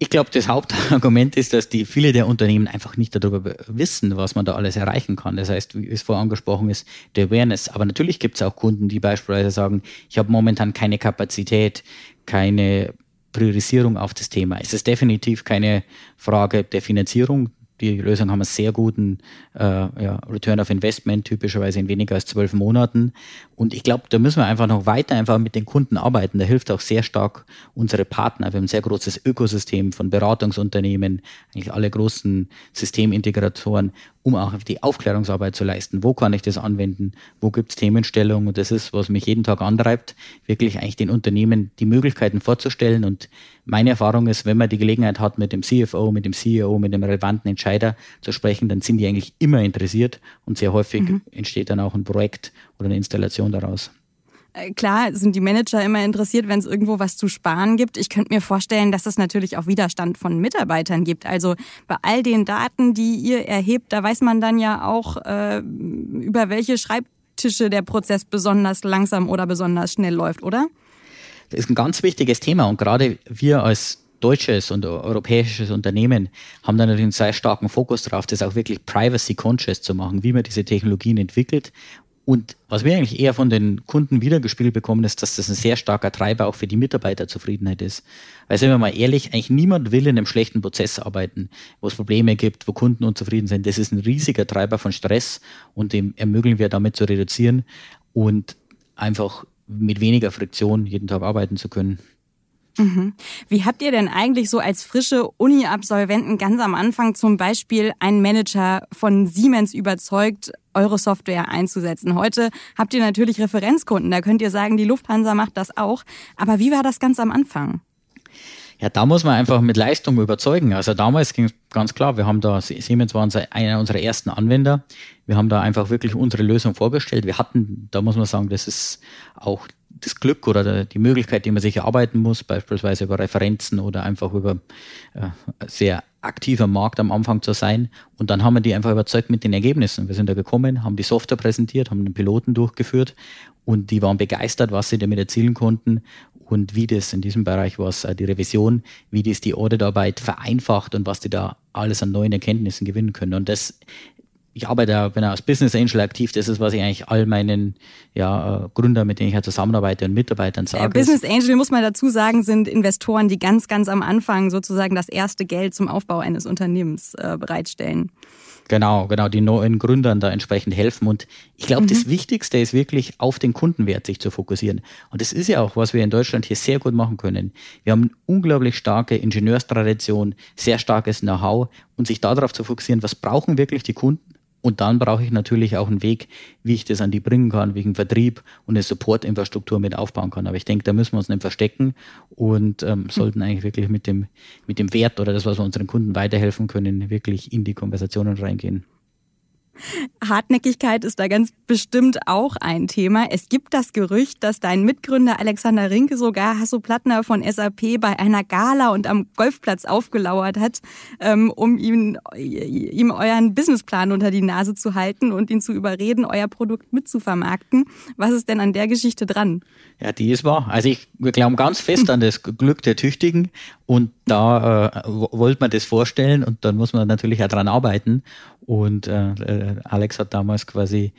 Ich glaube, das Hauptargument ist, dass die viele der Unternehmen einfach nicht darüber wissen, was man da alles erreichen kann. Das heißt, wie es vorher angesprochen ist, der Awareness. Aber natürlich gibt es auch Kunden, die beispielsweise sagen, ich habe momentan keine Kapazität, keine Priorisierung auf das Thema. Es ist definitiv keine Frage der Finanzierung die Lösung haben einen sehr guten äh, ja, Return of Investment, typischerweise in weniger als zwölf Monaten. Und ich glaube, da müssen wir einfach noch weiter einfach mit den Kunden arbeiten. Da hilft auch sehr stark unsere Partner. Wir haben ein sehr großes Ökosystem von Beratungsunternehmen, eigentlich alle großen Systemintegratoren, um auch die Aufklärungsarbeit zu leisten. Wo kann ich das anwenden? Wo gibt es Themenstellungen? Und das ist, was mich jeden Tag antreibt, wirklich eigentlich den Unternehmen die Möglichkeiten vorzustellen. Und meine Erfahrung ist, wenn man die Gelegenheit hat, mit dem CFO, mit dem CEO, mit dem relevanten Entscheider zu sprechen, dann sind die eigentlich immer interessiert und sehr häufig mhm. entsteht dann auch ein Projekt oder eine Installation daraus. Äh, klar sind die Manager immer interessiert, wenn es irgendwo was zu sparen gibt. Ich könnte mir vorstellen, dass es natürlich auch Widerstand von Mitarbeitern gibt. Also bei all den Daten, die ihr erhebt, da weiß man dann ja auch, äh, über welche Schreibtische der Prozess besonders langsam oder besonders schnell läuft, oder? Das ist ein ganz wichtiges Thema und gerade wir als deutsches und europäisches Unternehmen haben da natürlich einen sehr starken Fokus darauf, das auch wirklich privacy conscious zu machen, wie man diese Technologien entwickelt und was wir eigentlich eher von den Kunden wiedergespiegelt bekommen, ist, dass das ein sehr starker Treiber auch für die Mitarbeiterzufriedenheit ist. Weil, sind wir mal ehrlich, eigentlich niemand will in einem schlechten Prozess arbeiten, wo es Probleme gibt, wo Kunden unzufrieden sind. Das ist ein riesiger Treiber von Stress und dem ermöglichen wir damit zu reduzieren und einfach mit weniger Friktion jeden Tag arbeiten zu können. Mhm. Wie habt ihr denn eigentlich so als frische Uni-Absolventen ganz am Anfang zum Beispiel einen Manager von Siemens überzeugt, eure Software einzusetzen? Heute habt ihr natürlich Referenzkunden, da könnt ihr sagen, die Lufthansa macht das auch. Aber wie war das ganz am Anfang? Ja, da muss man einfach mit Leistung überzeugen. Also damals ging es ganz klar, wir haben da, Siemens war einer unserer ersten Anwender. Wir haben da einfach wirklich unsere Lösung vorgestellt. Wir hatten, da muss man sagen, das ist auch das Glück oder die Möglichkeit, die man sich erarbeiten muss, beispielsweise über Referenzen oder einfach über äh, sehr aktiver Markt am Anfang zu sein. Und dann haben wir die einfach überzeugt mit den Ergebnissen. Wir sind da gekommen, haben die Software präsentiert, haben den Piloten durchgeführt und die waren begeistert, was sie damit erzielen konnten und wie das in diesem Bereich was äh, die Revision, wie das die Auditarbeit vereinfacht und was die da alles an neuen Erkenntnissen gewinnen können. Und das ich arbeite, bin als Business Angel aktiv. Das ist, was ich eigentlich all meinen ja, äh, Gründern, mit denen ich halt zusammenarbeite und Mitarbeitern sage. Ja, Business Angel, muss man dazu sagen, sind Investoren, die ganz, ganz am Anfang sozusagen das erste Geld zum Aufbau eines Unternehmens äh, bereitstellen. Genau, genau, die neuen Gründern da entsprechend helfen. Und ich glaube, mhm. das Wichtigste ist wirklich auf den Kundenwert sich zu fokussieren. Und das ist ja auch, was wir in Deutschland hier sehr gut machen können. Wir haben eine unglaublich starke Ingenieurstradition, sehr starkes Know-how und sich darauf zu fokussieren, was brauchen wirklich die Kunden und dann brauche ich natürlich auch einen Weg, wie ich das an die bringen kann, wie ich einen Vertrieb und eine Supportinfrastruktur mit aufbauen kann. Aber ich denke, da müssen wir uns nicht verstecken und ähm, sollten eigentlich wirklich mit dem, mit dem Wert oder das, was wir unseren Kunden weiterhelfen können, wirklich in die Konversationen reingehen. Hartnäckigkeit ist da ganz bestimmt auch ein Thema. Es gibt das Gerücht, dass dein Mitgründer Alexander Rinke sogar Hasso Plattner von SAP bei einer Gala und am Golfplatz aufgelauert hat, ähm, um ihm, ihm euren Businessplan unter die Nase zu halten und ihn zu überreden, euer Produkt mitzuvermarkten. Was ist denn an der Geschichte dran? Ja, die ist wahr. Also ich, wir glauben ganz fest an das Glück der Tüchtigen und da äh, wollte man das vorstellen und dann muss man natürlich auch dran arbeiten. Und äh, äh, Alex hat damals quasi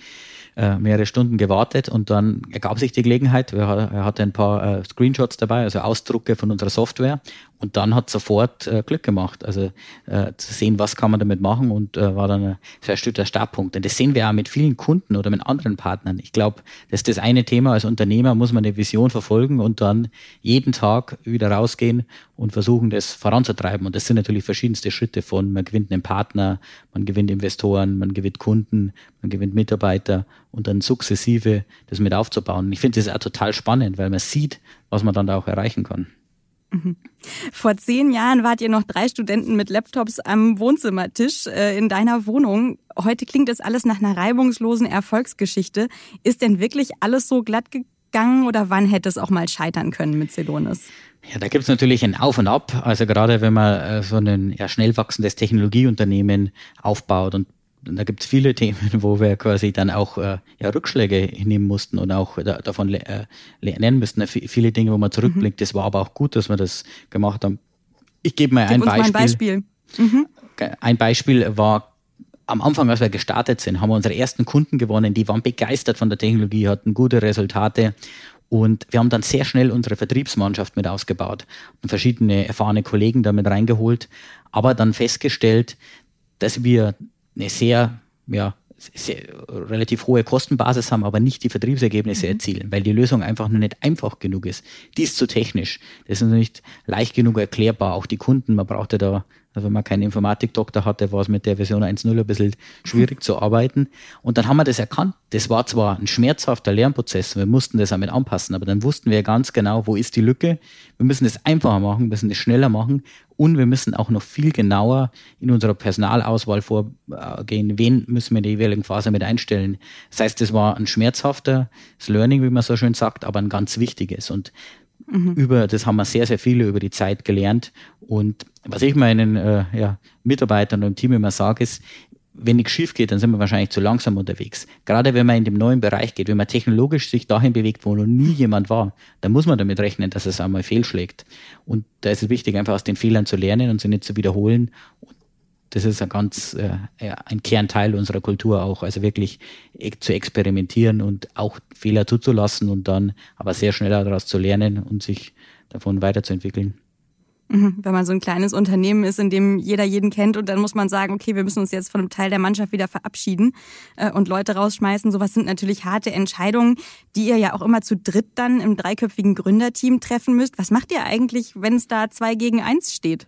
äh, mehrere Stunden gewartet und dann ergab sich die Gelegenheit. Er hatte ein paar äh, Screenshots dabei, also Ausdrucke von unserer Software und dann hat sofort äh, Glück gemacht. Also äh, zu sehen, was kann man damit machen und äh, war dann ein sehr stütter Startpunkt. Und das sehen wir auch mit vielen Kunden oder mit anderen Partnern. Ich glaube, das ist das eine Thema. Als Unternehmer muss man eine Vision verfolgen und dann jeden Tag wieder rausgehen und versuchen, das voranzutreiben. Und das sind natürlich verschiedenste Schritte von, man gewinnt einen Partner, man gewinnt Investoren, man gewinnt Kunden, man gewinnt Mitarbeiter und dann sukzessive das mit aufzubauen. Ich finde das auch total spannend, weil man sieht, was man dann da auch erreichen kann. Mhm. Vor zehn Jahren wart ihr noch drei Studenten mit Laptops am Wohnzimmertisch äh, in deiner Wohnung. Heute klingt das alles nach einer reibungslosen Erfolgsgeschichte. Ist denn wirklich alles so glatt gegangen oder wann hätte es auch mal scheitern können mit Celonis? Ja, da gibt es natürlich ein Auf und Ab. Also gerade wenn man äh, so ein ja, schnell wachsendes Technologieunternehmen aufbaut und da gibt es viele Themen, wo wir quasi dann auch äh, ja, Rückschläge hinnehmen mussten und auch da, davon äh, lernen müssten. Viele Dinge, wo man zurückblickt. Mhm. Das war aber auch gut, dass wir das gemacht haben. Ich gebe mal Beispiel. Mal ein Beispiel. Mhm. Ein Beispiel war am Anfang, als wir gestartet sind, haben wir unsere ersten Kunden gewonnen. Die waren begeistert von der Technologie, hatten gute Resultate. Und wir haben dann sehr schnell unsere Vertriebsmannschaft mit ausgebaut und verschiedene erfahrene Kollegen damit reingeholt, aber dann festgestellt, dass wir eine sehr, ja, sehr, relativ hohe Kostenbasis haben, aber nicht die Vertriebsergebnisse mhm. erzielen, weil die Lösung einfach nur nicht einfach genug ist. Die ist zu technisch. Das ist nicht leicht genug erklärbar. Auch die Kunden, man brauchte da also wenn man keinen Informatikdoktor hatte, war es mit der Version 1.0 ein bisschen schwierig zu arbeiten. Und dann haben wir das erkannt. Das war zwar ein schmerzhafter Lernprozess, wir mussten das damit anpassen, aber dann wussten wir ganz genau, wo ist die Lücke. Wir müssen das einfacher machen, wir müssen das schneller machen und wir müssen auch noch viel genauer in unserer Personalauswahl vorgehen. Wen müssen wir in der jeweiligen Phase mit einstellen? Das heißt, das war ein schmerzhaftes Learning, wie man so schön sagt, aber ein ganz wichtiges. Und Mhm. Über, das haben wir sehr, sehr viele über die Zeit gelernt. Und was ich meinen äh, ja, Mitarbeitern und im Team immer sage, ist, wenn nichts schief geht, dann sind wir wahrscheinlich zu langsam unterwegs. Gerade wenn man in dem neuen Bereich geht, wenn man technologisch sich dahin bewegt, wo noch nie jemand war, dann muss man damit rechnen, dass es einmal fehlschlägt. Und da ist es wichtig, einfach aus den Fehlern zu lernen und sie nicht zu wiederholen. Das ist ein ganz äh, ein Kernteil unserer Kultur auch, also wirklich e zu experimentieren und auch Fehler zuzulassen und dann aber sehr schnell daraus zu lernen und sich davon weiterzuentwickeln. Mhm. Wenn man so ein kleines Unternehmen ist, in dem jeder jeden kennt und dann muss man sagen, okay, wir müssen uns jetzt von einem Teil der Mannschaft wieder verabschieden äh, und Leute rausschmeißen. Sowas sind natürlich harte Entscheidungen, die ihr ja auch immer zu dritt dann im dreiköpfigen Gründerteam treffen müsst. Was macht ihr eigentlich, wenn es da zwei gegen eins steht?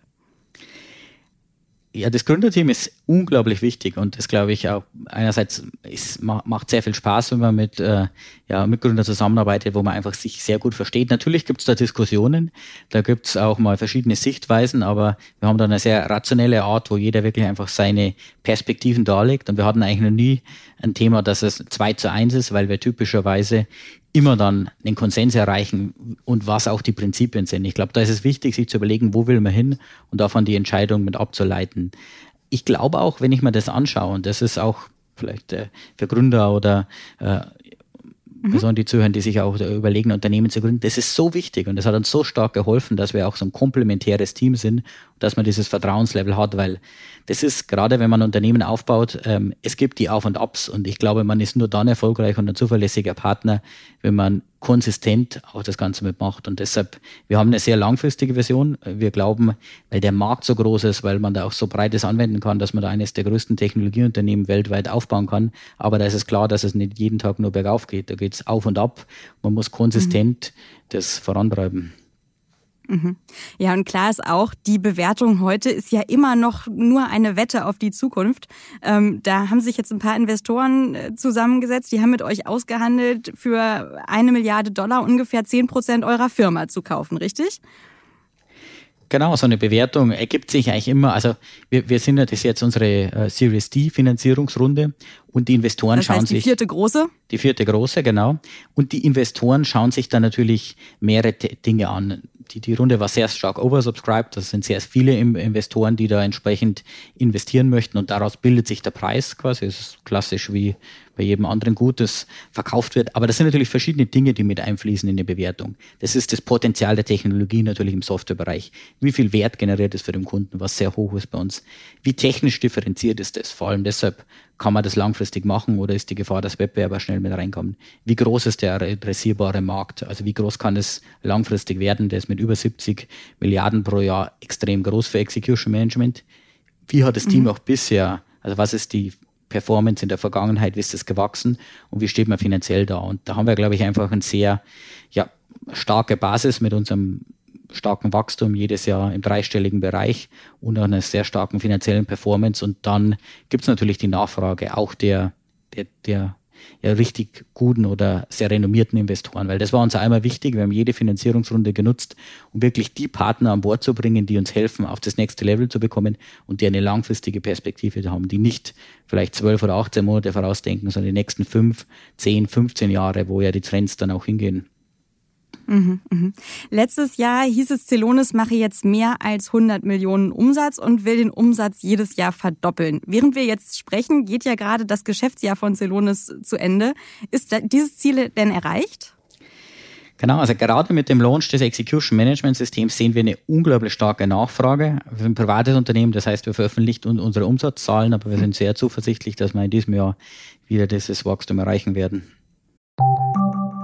Ja, das Gründerteam ist unglaublich wichtig und das glaube ich auch einerseits ist, macht sehr viel Spaß, wenn man mit äh, ja, Mitgründern zusammenarbeitet, wo man einfach sich sehr gut versteht. Natürlich gibt es da Diskussionen, da gibt es auch mal verschiedene Sichtweisen, aber wir haben da eine sehr rationelle Art, wo jeder wirklich einfach seine Perspektiven darlegt und wir hatten eigentlich noch nie ein Thema, dass es zwei zu eins ist, weil wir typischerweise immer dann den Konsens erreichen und was auch die Prinzipien sind. Ich glaube, da ist es wichtig, sich zu überlegen, wo will man hin und davon die Entscheidung mit abzuleiten. Ich glaube auch, wenn ich mir das anschaue, und das ist auch vielleicht äh, für Gründer oder äh, mhm. Personen, die zuhören, die sich auch überlegen, Unternehmen zu gründen, das ist so wichtig und das hat uns so stark geholfen, dass wir auch so ein komplementäres Team sind dass man dieses Vertrauenslevel hat, weil das ist gerade, wenn man Unternehmen aufbaut, ähm, es gibt die Auf und Abs und ich glaube, man ist nur dann erfolgreich und ein zuverlässiger Partner, wenn man konsistent auch das Ganze mitmacht. Und deshalb, wir haben eine sehr langfristige Version. Wir glauben, weil der Markt so groß ist, weil man da auch so breites anwenden kann, dass man da eines der größten Technologieunternehmen weltweit aufbauen kann. Aber da ist es klar, dass es nicht jeden Tag nur bergauf geht. Da geht es auf und ab. Man muss konsistent mhm. das vorantreiben. Mhm. Ja, und klar ist auch, die Bewertung heute ist ja immer noch nur eine Wette auf die Zukunft. Ähm, da haben sich jetzt ein paar Investoren äh, zusammengesetzt, die haben mit euch ausgehandelt, für eine Milliarde Dollar ungefähr zehn Prozent eurer Firma zu kaufen, richtig? Genau, so eine Bewertung ergibt sich eigentlich immer. Also wir, wir sind ja, das ist jetzt unsere äh, Series D Finanzierungsrunde und die Investoren das heißt schauen die sich. Die vierte große? Die vierte große, genau. Und die Investoren schauen sich dann natürlich mehrere Dinge an die, die Runde war sehr stark oversubscribed. Das sind sehr viele Investoren, die da entsprechend investieren möchten und daraus bildet sich der Preis quasi. Es ist klassisch wie bei jedem anderen Gut, das verkauft wird. Aber das sind natürlich verschiedene Dinge, die mit einfließen in die Bewertung. Das ist das Potenzial der Technologie natürlich im Softwarebereich. Wie viel Wert generiert es für den Kunden, was sehr hoch ist bei uns? Wie technisch differenziert ist das? Vor allem deshalb kann man das langfristig machen oder ist die Gefahr, dass Wettbewerber schnell mit reinkommen? Wie groß ist der adressierbare Markt? Also wie groß kann es langfristig werden? Der ist mit über 70 Milliarden pro Jahr extrem groß für Execution Management. Wie hat das mhm. Team auch bisher, also was ist die Performance in der Vergangenheit, wie ist das gewachsen und wie steht man finanziell da? Und da haben wir, glaube ich, einfach eine sehr ja, starke Basis mit unserem starken Wachstum jedes Jahr im dreistelligen Bereich und einer sehr starken finanziellen Performance. Und dann gibt es natürlich die Nachfrage auch der, der, der ja, richtig guten oder sehr renommierten Investoren, weil das war uns einmal wichtig. Wir haben jede Finanzierungsrunde genutzt, um wirklich die Partner an Bord zu bringen, die uns helfen, auf das nächste Level zu bekommen und die eine langfristige Perspektive haben, die nicht vielleicht zwölf oder 18 Monate vorausdenken, sondern die nächsten fünf, zehn, 15 Jahre, wo ja die Trends dann auch hingehen. Mhm, mhm. Letztes Jahr hieß es, Celonis mache jetzt mehr als 100 Millionen Umsatz und will den Umsatz jedes Jahr verdoppeln. Während wir jetzt sprechen, geht ja gerade das Geschäftsjahr von Celonis zu Ende. Ist dieses Ziel denn erreicht? Genau, also gerade mit dem Launch des Execution Management Systems sehen wir eine unglaublich starke Nachfrage. Wir sind ein privates Unternehmen, das heißt, wir veröffentlichen unsere Umsatzzahlen, aber wir sind sehr zuversichtlich, dass wir in diesem Jahr wieder dieses Wachstum erreichen werden.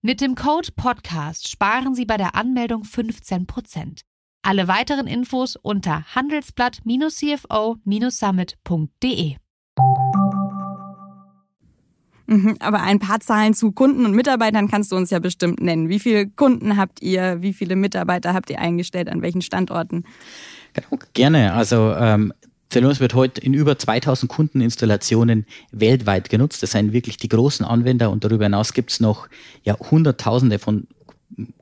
Mit dem Code Podcast sparen Sie bei der Anmeldung 15%. Alle weiteren Infos unter handelsblatt-cfo-summit.de. Mhm, aber ein paar Zahlen zu Kunden und Mitarbeitern kannst du uns ja bestimmt nennen. Wie viele Kunden habt ihr? Wie viele Mitarbeiter habt ihr eingestellt? An welchen Standorten? Genau, gerne. Also ähm, Celonis wird heute in über 2000 Kundeninstallationen weltweit genutzt. Das sind wirklich die großen Anwender und darüber hinaus gibt es noch ja, Hunderttausende von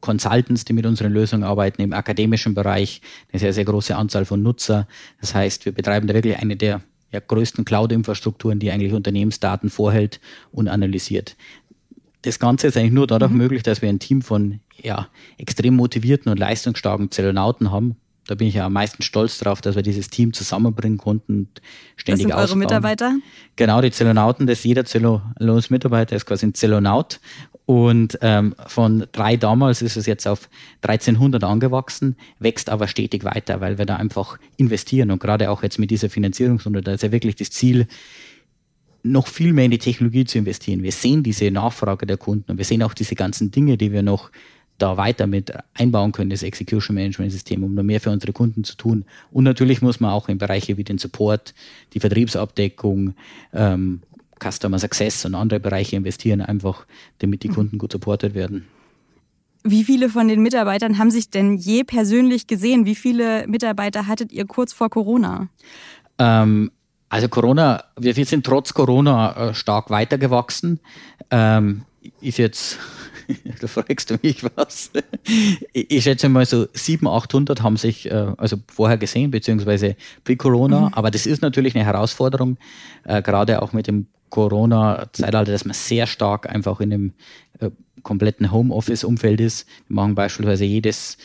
Consultants, die mit unseren Lösungen arbeiten im akademischen Bereich, eine sehr, sehr große Anzahl von Nutzer. Das heißt, wir betreiben da wirklich eine der ja, größten Cloud-Infrastrukturen, die eigentlich Unternehmensdaten vorhält und analysiert. Das Ganze ist eigentlich nur dadurch mhm. möglich, dass wir ein Team von ja, extrem motivierten und leistungsstarken Zellonauten haben, da bin ich ja am meisten stolz drauf, dass wir dieses Team zusammenbringen konnten und ständig Das sind eure Mitarbeiter? Genau, die Zellonauten, das jeder Zellonos-Mitarbeiter ist quasi ein Zellonaut. Und ähm, von drei damals ist es jetzt auf 1300 angewachsen, wächst aber stetig weiter, weil wir da einfach investieren. Und gerade auch jetzt mit dieser Finanzierungsrunde, da ist ja wirklich das Ziel, noch viel mehr in die Technologie zu investieren. Wir sehen diese Nachfrage der Kunden und wir sehen auch diese ganzen Dinge, die wir noch da weiter mit einbauen können, das Execution Management System, um noch mehr für unsere Kunden zu tun. Und natürlich muss man auch in Bereiche wie den Support, die Vertriebsabdeckung, ähm, Customer Success und andere Bereiche investieren, einfach damit die Kunden gut supportet werden. Wie viele von den Mitarbeitern haben sich denn je persönlich gesehen? Wie viele Mitarbeiter hattet ihr kurz vor Corona? Ähm, also Corona, wir, wir, sind trotz Corona äh, stark weitergewachsen. Ähm, ist jetzt da fragst du mich was. Ich schätze mal so 700, 800 haben sich äh, also vorher gesehen, beziehungsweise pre-Corona. Mhm. Aber das ist natürlich eine Herausforderung, äh, gerade auch mit dem Corona-Zeitalter, dass man sehr stark einfach in einem äh, kompletten Homeoffice-Umfeld ist. Wir machen beispielsweise jedes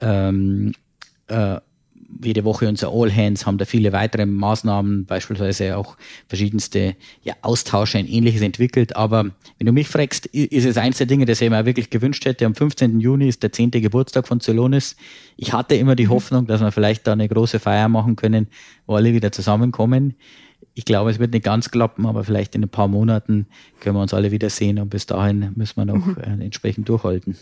ähm, äh, jede Woche unser All Hands, haben da viele weitere Maßnahmen, beispielsweise auch verschiedenste ja, Austausche und ähnliches entwickelt. Aber wenn du mich fragst, ist es eins der Dinge, das ich mir wirklich gewünscht hätte. Am 15. Juni ist der 10. Geburtstag von Zelonis. Ich hatte immer die mhm. Hoffnung, dass wir vielleicht da eine große Feier machen können, wo alle wieder zusammenkommen. Ich glaube, es wird nicht ganz klappen, aber vielleicht in ein paar Monaten können wir uns alle wieder sehen und bis dahin müssen wir noch mhm. Äh, entsprechend durchhalten.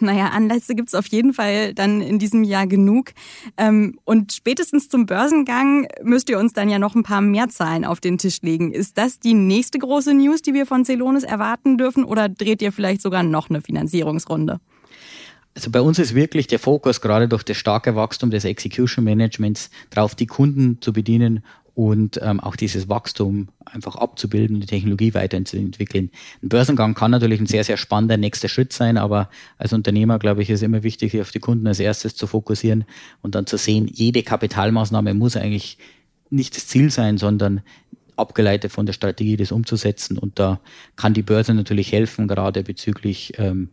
Naja, Anlässe gibt es auf jeden Fall dann in diesem Jahr genug. Ähm, und spätestens zum Börsengang müsst ihr uns dann ja noch ein paar mehr Zahlen auf den Tisch legen. Ist das die nächste große News, die wir von Celonis erwarten dürfen oder dreht ihr vielleicht sogar noch eine Finanzierungsrunde? Also bei uns ist wirklich der Fokus gerade durch das starke Wachstum des Execution Managements darauf, die Kunden zu bedienen und ähm, auch dieses Wachstum einfach abzubilden, die Technologie weiterzuentwickeln. Ein Börsengang kann natürlich ein sehr, sehr spannender nächster Schritt sein, aber als Unternehmer, glaube ich, ist immer wichtig, sich auf die Kunden als erstes zu fokussieren und dann zu sehen, jede Kapitalmaßnahme muss eigentlich nicht das Ziel sein, sondern abgeleitet von der Strategie, das umzusetzen. Und da kann die Börse natürlich helfen, gerade bezüglich ähm,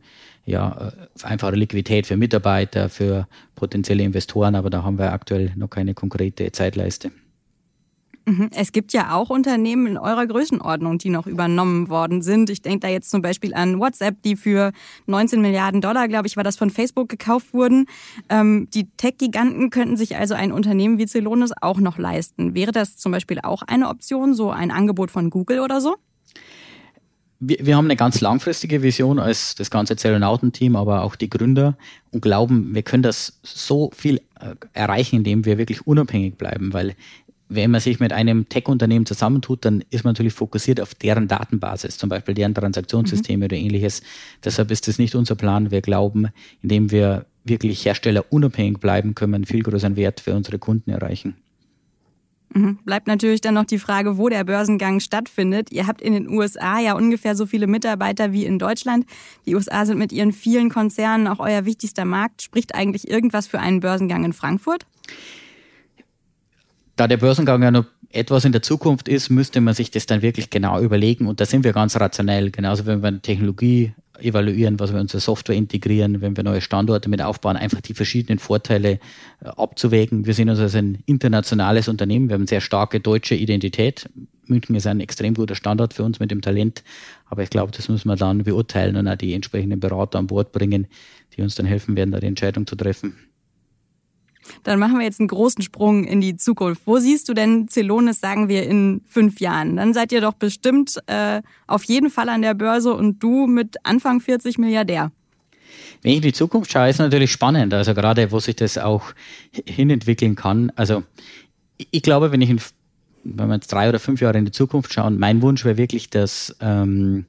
ja, äh, einfache Liquidität für Mitarbeiter, für potenzielle Investoren, aber da haben wir aktuell noch keine konkrete Zeitleiste. Mhm. Es gibt ja auch Unternehmen in eurer Größenordnung, die noch übernommen worden sind. Ich denke da jetzt zum Beispiel an WhatsApp, die für 19 Milliarden Dollar, glaube ich, war das von Facebook gekauft wurden. Ähm, die Tech-Giganten könnten sich also ein Unternehmen wie Celonis auch noch leisten. Wäre das zum Beispiel auch eine Option, so ein Angebot von Google oder so? wir, wir haben eine ganz langfristige Vision als das ganze Zellonautenteam, aber auch die Gründer und glauben, wir können das so viel äh, erreichen, indem wir wirklich unabhängig bleiben, weil wenn man sich mit einem Tech-Unternehmen zusammentut, dann ist man natürlich fokussiert auf deren Datenbasis, zum Beispiel deren Transaktionssysteme mhm. oder ähnliches. Deshalb ist das nicht unser Plan. Wir glauben, indem wir wirklich Hersteller unabhängig bleiben, können wir einen viel größeren Wert für unsere Kunden erreichen. Mhm. Bleibt natürlich dann noch die Frage, wo der Börsengang stattfindet. Ihr habt in den USA ja ungefähr so viele Mitarbeiter wie in Deutschland. Die USA sind mit ihren vielen Konzernen auch euer wichtigster Markt. Spricht eigentlich irgendwas für einen Börsengang in Frankfurt? Da der Börsengang ja noch etwas in der Zukunft ist, müsste man sich das dann wirklich genau überlegen. Und da sind wir ganz rationell. Genauso wenn wir Technologie evaluieren, was wir unsere Software integrieren, wenn wir neue Standorte mit aufbauen, einfach die verschiedenen Vorteile äh, abzuwägen. Wir sehen uns als ein internationales Unternehmen. Wir haben eine sehr starke deutsche Identität. München ist ein extrem guter Standort für uns mit dem Talent. Aber ich glaube, das müssen wir dann beurteilen und auch die entsprechenden Berater an Bord bringen, die uns dann helfen werden, da die Entscheidung zu treffen. Dann machen wir jetzt einen großen Sprung in die Zukunft. Wo siehst du denn Celonis, sagen wir, in fünf Jahren? Dann seid ihr doch bestimmt äh, auf jeden Fall an der Börse und du mit Anfang 40 Milliardär. Wenn ich in die Zukunft schaue, ist natürlich spannend. Also gerade, wo sich das auch hinentwickeln kann. Also ich glaube, wenn ich in, wenn wir jetzt drei oder fünf Jahre in die Zukunft schauen, mein Wunsch wäre wirklich, dass ähm,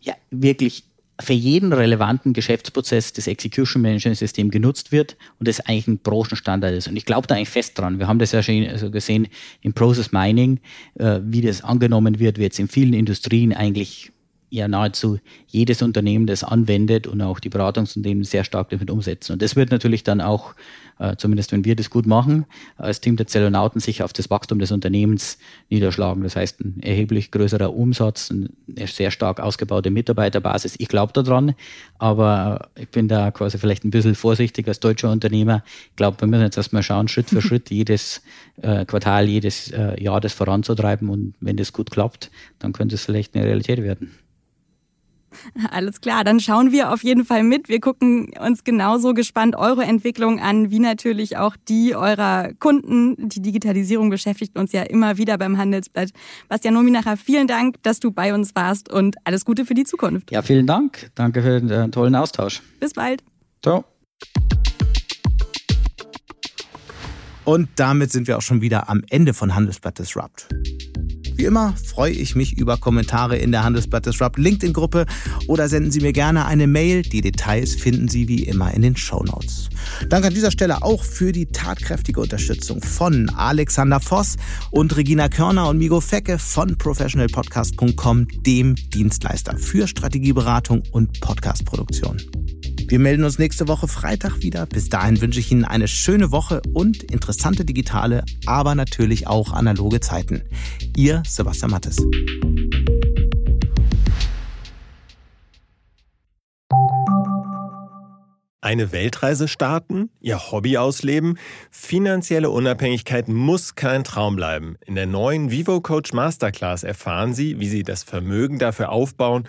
ja wirklich für jeden relevanten Geschäftsprozess das Execution Management System genutzt wird und das eigentlich ein Branchenstandard ist. Und ich glaube da eigentlich fest dran. Wir haben das ja schon also gesehen im Process Mining, äh, wie das angenommen wird, wie jetzt in vielen Industrien eigentlich ja nahezu jedes Unternehmen das anwendet und auch die Beratungsunternehmen sehr stark damit umsetzen. Und das wird natürlich dann auch äh, zumindest wenn wir das gut machen, als Team der Zellonauten sich auf das Wachstum des Unternehmens niederschlagen. Das heißt, ein erheblich größerer Umsatz, eine sehr stark ausgebaute Mitarbeiterbasis. Ich glaube daran, aber ich bin da quasi vielleicht ein bisschen vorsichtig als deutscher Unternehmer. Ich glaube, wir müssen jetzt erstmal schauen, Schritt für Schritt jedes äh, Quartal, jedes äh, Jahr das voranzutreiben und wenn das gut klappt, dann könnte es vielleicht eine Realität werden. Alles klar, dann schauen wir auf jeden Fall mit. Wir gucken uns genauso gespannt eure Entwicklung an, wie natürlich auch die eurer Kunden. Die Digitalisierung beschäftigt uns ja immer wieder beim Handelsblatt. Bastian Nominacher, vielen Dank, dass du bei uns warst und alles Gute für die Zukunft. Ja, vielen Dank. Danke für den äh, tollen Austausch. Bis bald. Ciao. Und damit sind wir auch schon wieder am Ende von Handelsblatt Disrupt. Wie immer freue ich mich über Kommentare in der Handelsblatt Disrupt LinkedIn-Gruppe oder senden Sie mir gerne eine Mail. Die Details finden Sie wie immer in den Show Notes. Danke an dieser Stelle auch für die tatkräftige Unterstützung von Alexander Voss und Regina Körner und Migo Fecke von professionalpodcast.com, dem Dienstleister für Strategieberatung und Podcastproduktion. Wir melden uns nächste Woche Freitag wieder. Bis dahin wünsche ich Ihnen eine schöne Woche und interessante digitale, aber natürlich auch analoge Zeiten. Ihr Sebastian Mattes. Eine Weltreise starten, ihr Hobby ausleben, finanzielle Unabhängigkeit muss kein Traum bleiben. In der neuen Vivo Coach Masterclass erfahren Sie, wie Sie das Vermögen dafür aufbauen